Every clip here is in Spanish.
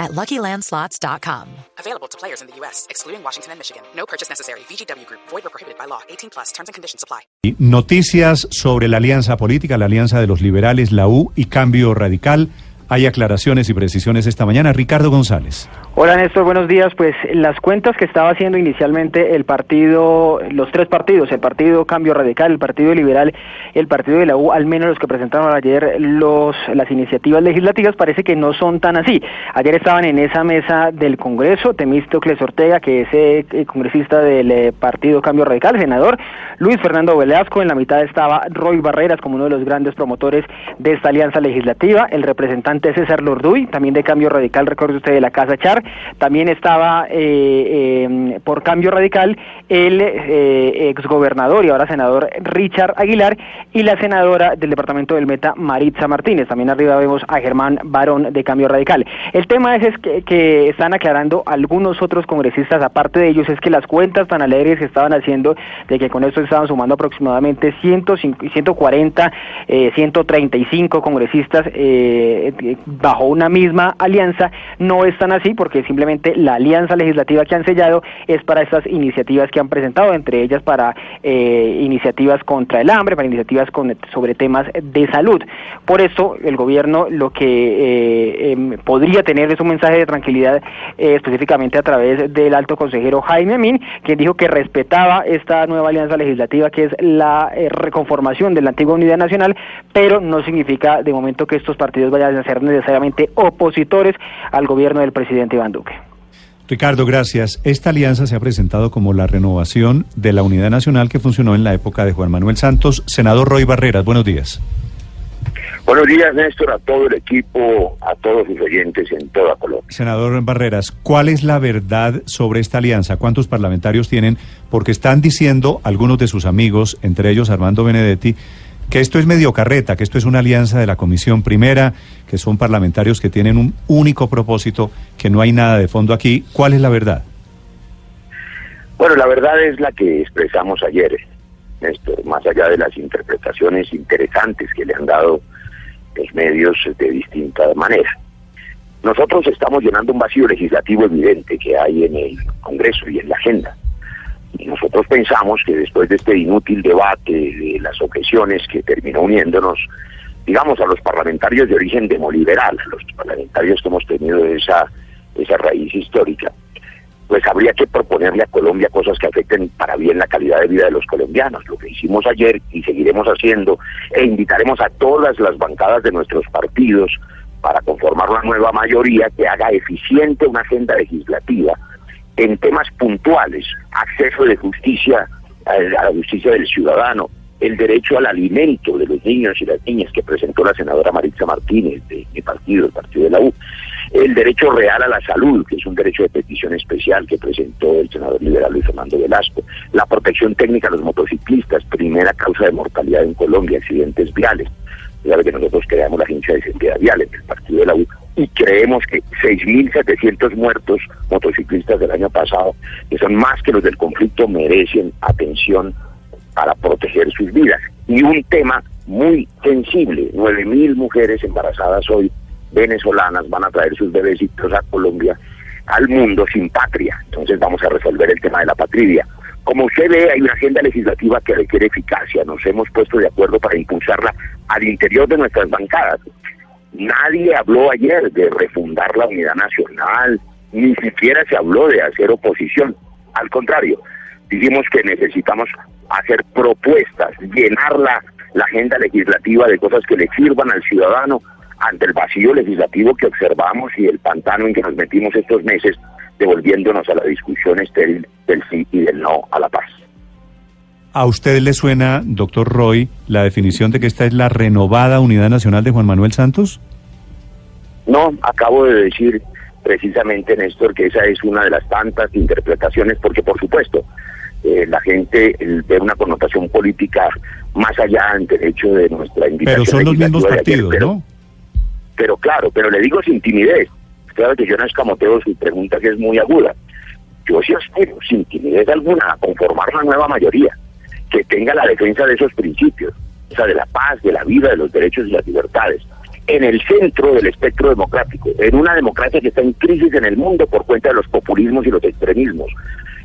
at LuckyLandSlots.com. Available to players in the U.S., excluding Washington and Michigan. No purchase necessary. VGW Group. Void or prohibited by law. 18 plus. Terms and conditions apply. Noticias sobre la alianza política, la alianza de los liberales, la U y Cambio Radical. Hay aclaraciones y precisiones esta mañana. Ricardo González. Hola Néstor, buenos días. Pues las cuentas que estaba haciendo inicialmente el partido, los tres partidos, el Partido Cambio Radical, el Partido Liberal, el Partido de la U, al menos los que presentaron ayer los, las iniciativas legislativas, parece que no son tan así. Ayer estaban en esa mesa del Congreso, Temístocles Ortega, que es eh, congresista del eh, Partido Cambio Radical, senador, Luis Fernando Velasco, en la mitad estaba Roy Barreras como uno de los grandes promotores de esta alianza legislativa, el representante César Lorduy, también de Cambio Radical, recuerde usted, de la Casa Char, también estaba eh, em, por cambio radical el eh, exgobernador y ahora senador Richard Aguilar y la senadora del departamento del Meta Maritza Martínez. También arriba vemos a Germán Barón de Cambio Radical. El tema es, que, están aclarando algunos otros congresistas, aparte de ellos, es que las cuentas tan alegres que estaban haciendo de que con esto estaban sumando aproximadamente 105, 140, eh, 135 congresistas eh, bajo una misma alianza, no están así porque simplemente la alianza legislativa que han sellado es para estas iniciativas que han presentado, entre ellas para eh, iniciativas contra el hambre, para iniciativas con, sobre temas de salud. Por eso el gobierno lo que eh, em, podría tener es un mensaje de tranquilidad eh, específicamente a través del alto consejero Jaime Amin, quien dijo que respetaba esta nueva alianza legislativa que es la reconformación de la antigua unidad nacional, pero no significa de momento que estos partidos vayan a ser necesariamente opositores al gobierno del presidente Iván Duque. Ricardo, gracias. Esta alianza se ha presentado como la renovación de la unidad nacional que funcionó en la época de Juan Manuel Santos. Senador Roy Barreras, buenos días. Buenos días, Néstor, a todo el equipo, a todos los oyentes en toda Colombia. Senador Barreras, ¿cuál es la verdad sobre esta alianza? ¿Cuántos parlamentarios tienen? Porque están diciendo algunos de sus amigos, entre ellos Armando Benedetti, que esto es medio carreta, que esto es una alianza de la Comisión Primera, que son parlamentarios que tienen un único propósito, que no hay nada de fondo aquí. ¿Cuál es la verdad? Bueno, la verdad es la que expresamos ayer, Néstor, más allá de las interpretaciones interesantes que le han dado los medios de distinta manera. Nosotros estamos llenando un vacío legislativo evidente que hay en el Congreso y en la agenda. Y nosotros pensamos que después de este inútil debate de las objeciones que terminó uniéndonos, digamos, a los parlamentarios de origen demoliberal, a los parlamentarios que hemos tenido esa, esa raíz histórica, pues habría que proponerle a Colombia cosas que afecten para bien la calidad de vida de los colombianos, lo que hicimos ayer y seguiremos haciendo, e invitaremos a todas las bancadas de nuestros partidos para conformar una nueva mayoría que haga eficiente una agenda legislativa en temas puntuales, acceso de justicia a la justicia del ciudadano, el derecho al alimento de los niños y las niñas que presentó la senadora Maritza Martínez de mi partido, el partido de la U, el derecho real a la salud, que es un derecho de petición especial que presentó el senador liberal Luis Fernando Velasco, la protección técnica a los motociclistas, primera causa de mortalidad en Colombia, accidentes viales. Ya que nosotros creamos la agencia de seguridad vial en el partido de la U, y creemos que 6.700 muertos motociclistas del año pasado, que son más que los del conflicto, merecen atención para proteger sus vidas. Y un tema muy sensible, 9.000 mujeres embarazadas hoy venezolanas van a traer sus bebecitos a Colombia, al mundo sin patria. Entonces vamos a resolver el tema de la patria. Como usted ve, hay una agenda legislativa que requiere eficacia. Nos hemos puesto de acuerdo para impulsarla al interior de nuestras bancadas. Nadie habló ayer de refundar la unidad nacional, ni siquiera se habló de hacer oposición. Al contrario, dijimos que necesitamos hacer propuestas, llenar la, agenda legislativa de cosas que le sirvan al ciudadano ante el vacío legislativo que observamos y el pantano en que nos metimos estos meses, devolviéndonos a la discusión estéril del sí y del no a la paz. ¿A usted le suena, doctor Roy, la definición de que esta es la renovada Unidad Nacional de Juan Manuel Santos? No, acabo de decir precisamente, Néstor, que esa es una de las tantas interpretaciones, porque por supuesto, eh, la gente ve una connotación política más allá en derecho de nuestra invitación. Pero son los mismos partidos, ¿no? Pero claro, pero le digo sin timidez. Claro que yo no escamoteo su pregunta que es muy aguda. Yo sí aspiro, sin timidez alguna, a conformar una nueva mayoría que tenga la defensa de esos principios, o sea, de la paz, de la vida, de los derechos y las libertades, en el centro del espectro democrático, en una democracia que está en crisis en el mundo por cuenta de los populismos y los extremismos,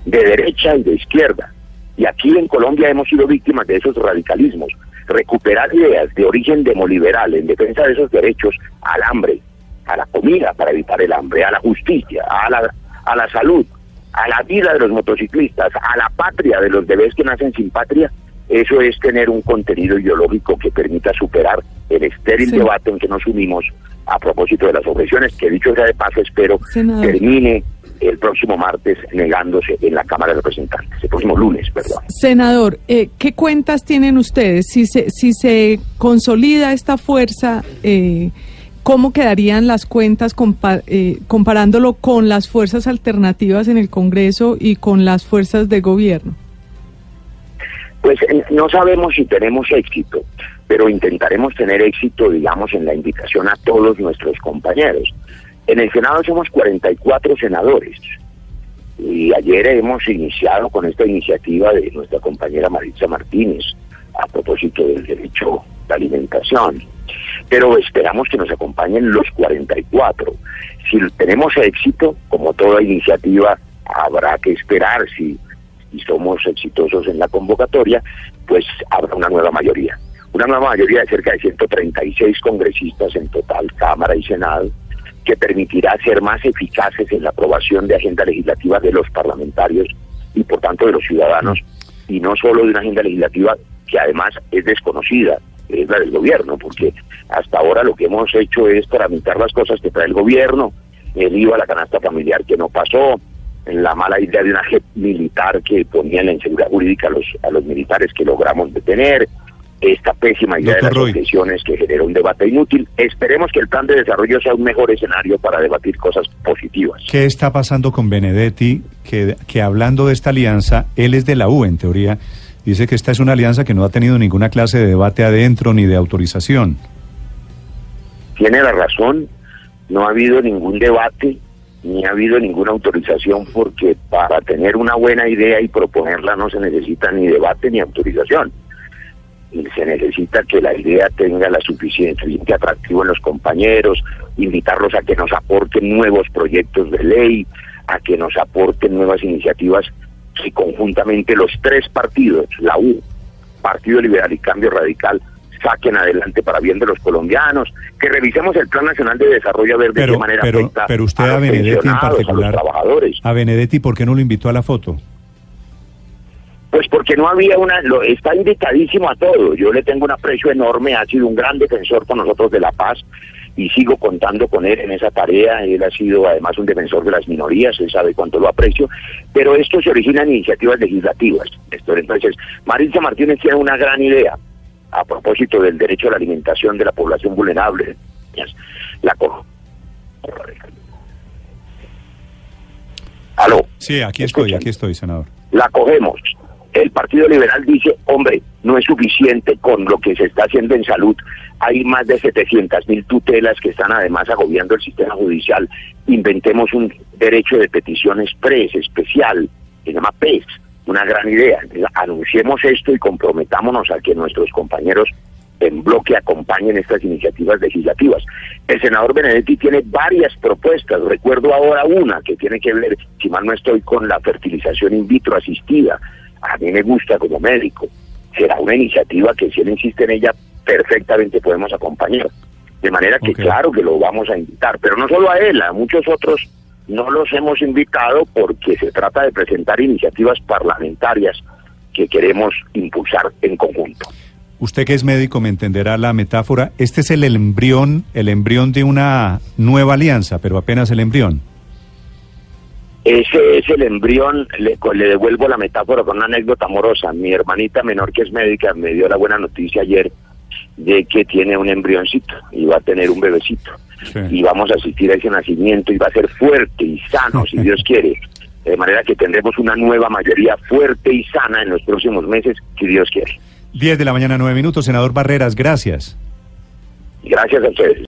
de derecha y de izquierda. Y aquí en Colombia hemos sido víctimas de esos radicalismos. Recuperar ideas de origen demoliberal en defensa de esos derechos al hambre, a la comida para evitar el hambre, a la justicia, a la, a la salud, a la vida de los motociclistas, a la patria de los bebés que nacen sin patria, eso es tener un contenido ideológico que permita superar el estéril debate en que nos unimos a propósito de las objeciones, que dicho sea de paso espero termine el próximo martes negándose en la Cámara de Representantes, el próximo lunes, perdón. Senador, eh, ¿qué cuentas tienen ustedes? Si se, si se consolida esta fuerza, eh, ¿cómo quedarían las cuentas eh, comparándolo con las fuerzas alternativas en el Congreso y con las fuerzas de gobierno? Pues no sabemos si tenemos éxito, pero intentaremos tener éxito, digamos, en la invitación a todos nuestros compañeros. En el Senado somos 44 senadores y ayer hemos iniciado con esta iniciativa de nuestra compañera Maritza Martínez a propósito del derecho de alimentación. Pero esperamos que nos acompañen los 44. Si tenemos éxito, como toda iniciativa, habrá que esperar si, si somos exitosos en la convocatoria, pues habrá una nueva mayoría. Una nueva mayoría de cerca de 136 congresistas en total, Cámara y Senado, que permitirá ser más eficaces en la aprobación de agenda legislativa de los parlamentarios y por tanto de los ciudadanos, y no solo de una agenda legislativa que además es desconocida, es la del gobierno, porque hasta ahora lo que hemos hecho es tramitar las cosas que trae el gobierno, el IVA, la canasta familiar que no pasó, la mala idea de una JEP militar que ponía en la inseguridad jurídica a los, a los militares que logramos detener, esta pésima idea de las objeciones que generó un debate inútil. Esperemos que el plan de desarrollo sea un mejor escenario para debatir cosas positivas. ¿Qué está pasando con Benedetti? Que, que hablando de esta alianza, él es de la U en teoría, dice que esta es una alianza que no ha tenido ninguna clase de debate adentro ni de autorización. Tiene la razón, no ha habido ningún debate ni ha habido ninguna autorización porque para tener una buena idea y proponerla no se necesita ni debate ni autorización se necesita que la idea tenga la suficiente atractivo en los compañeros, invitarlos a que nos aporten nuevos proyectos de ley, a que nos aporten nuevas iniciativas que conjuntamente los tres partidos, la U, Partido Liberal y Cambio Radical, saquen adelante para bien de los colombianos, que revisemos el Plan Nacional de Desarrollo Verde pero, de manera pero, pero usted a, Benedetti en particular, trabajadores. A Benedetti, ¿por qué no lo invitó a la foto? Pues porque no había una, lo, está invitadísimo a todo. Yo le tengo un aprecio enorme, ha sido un gran defensor con nosotros de la paz y sigo contando con él en esa tarea. Él ha sido además un defensor de las minorías, él sabe cuánto lo aprecio, pero esto se origina en iniciativas legislativas. Entonces, Maritza Martínez tiene una gran idea a propósito del derecho a la alimentación de la población vulnerable. La ¿Aló? Sí, aquí estoy, aquí estoy, senador. La cogemos el Partido Liberal dice, hombre, no es suficiente con lo que se está haciendo en salud. Hay más de 700 mil tutelas que están además agobiando el sistema judicial. Inventemos un derecho de petición express, especial, se llama PES, una gran idea. anunciemos esto y comprometámonos a que nuestros compañeros en bloque acompañen estas iniciativas legislativas. El senador Benedetti tiene varias propuestas, recuerdo ahora una que tiene que ver, si mal no estoy, con la fertilización in vitro asistida a mí me gusta como médico. Será una iniciativa que si él insiste en ella, perfectamente podemos acompañar. De manera que claro que lo vamos a invitar, pero no solo a él, a muchos otros no los hemos invitado porque se trata de presentar iniciativas parlamentarias que queremos impulsar en conjunto. Usted que es médico me entenderá la metáfora. Este es el embrión, el embrión de una nueva alianza, pero apenas el embrión. Ese es el embrión, le, le, devuelvo la metáfora con una anécdota amorosa. Mi hermanita menor, que es médica, me dio la buena noticia ayer de que tiene un embrioncito y va a tener un bebecito. Y vamos a asistir a ese nacimiento y va a ser fuerte y sano, si Dios quiere. De manera que tendremos una nueva mayoría fuerte y sana en los próximos meses, si Dios quiere. 10 de la mañana, 9 minutos. Senador Barreras, gracias. Gracias a ustedes.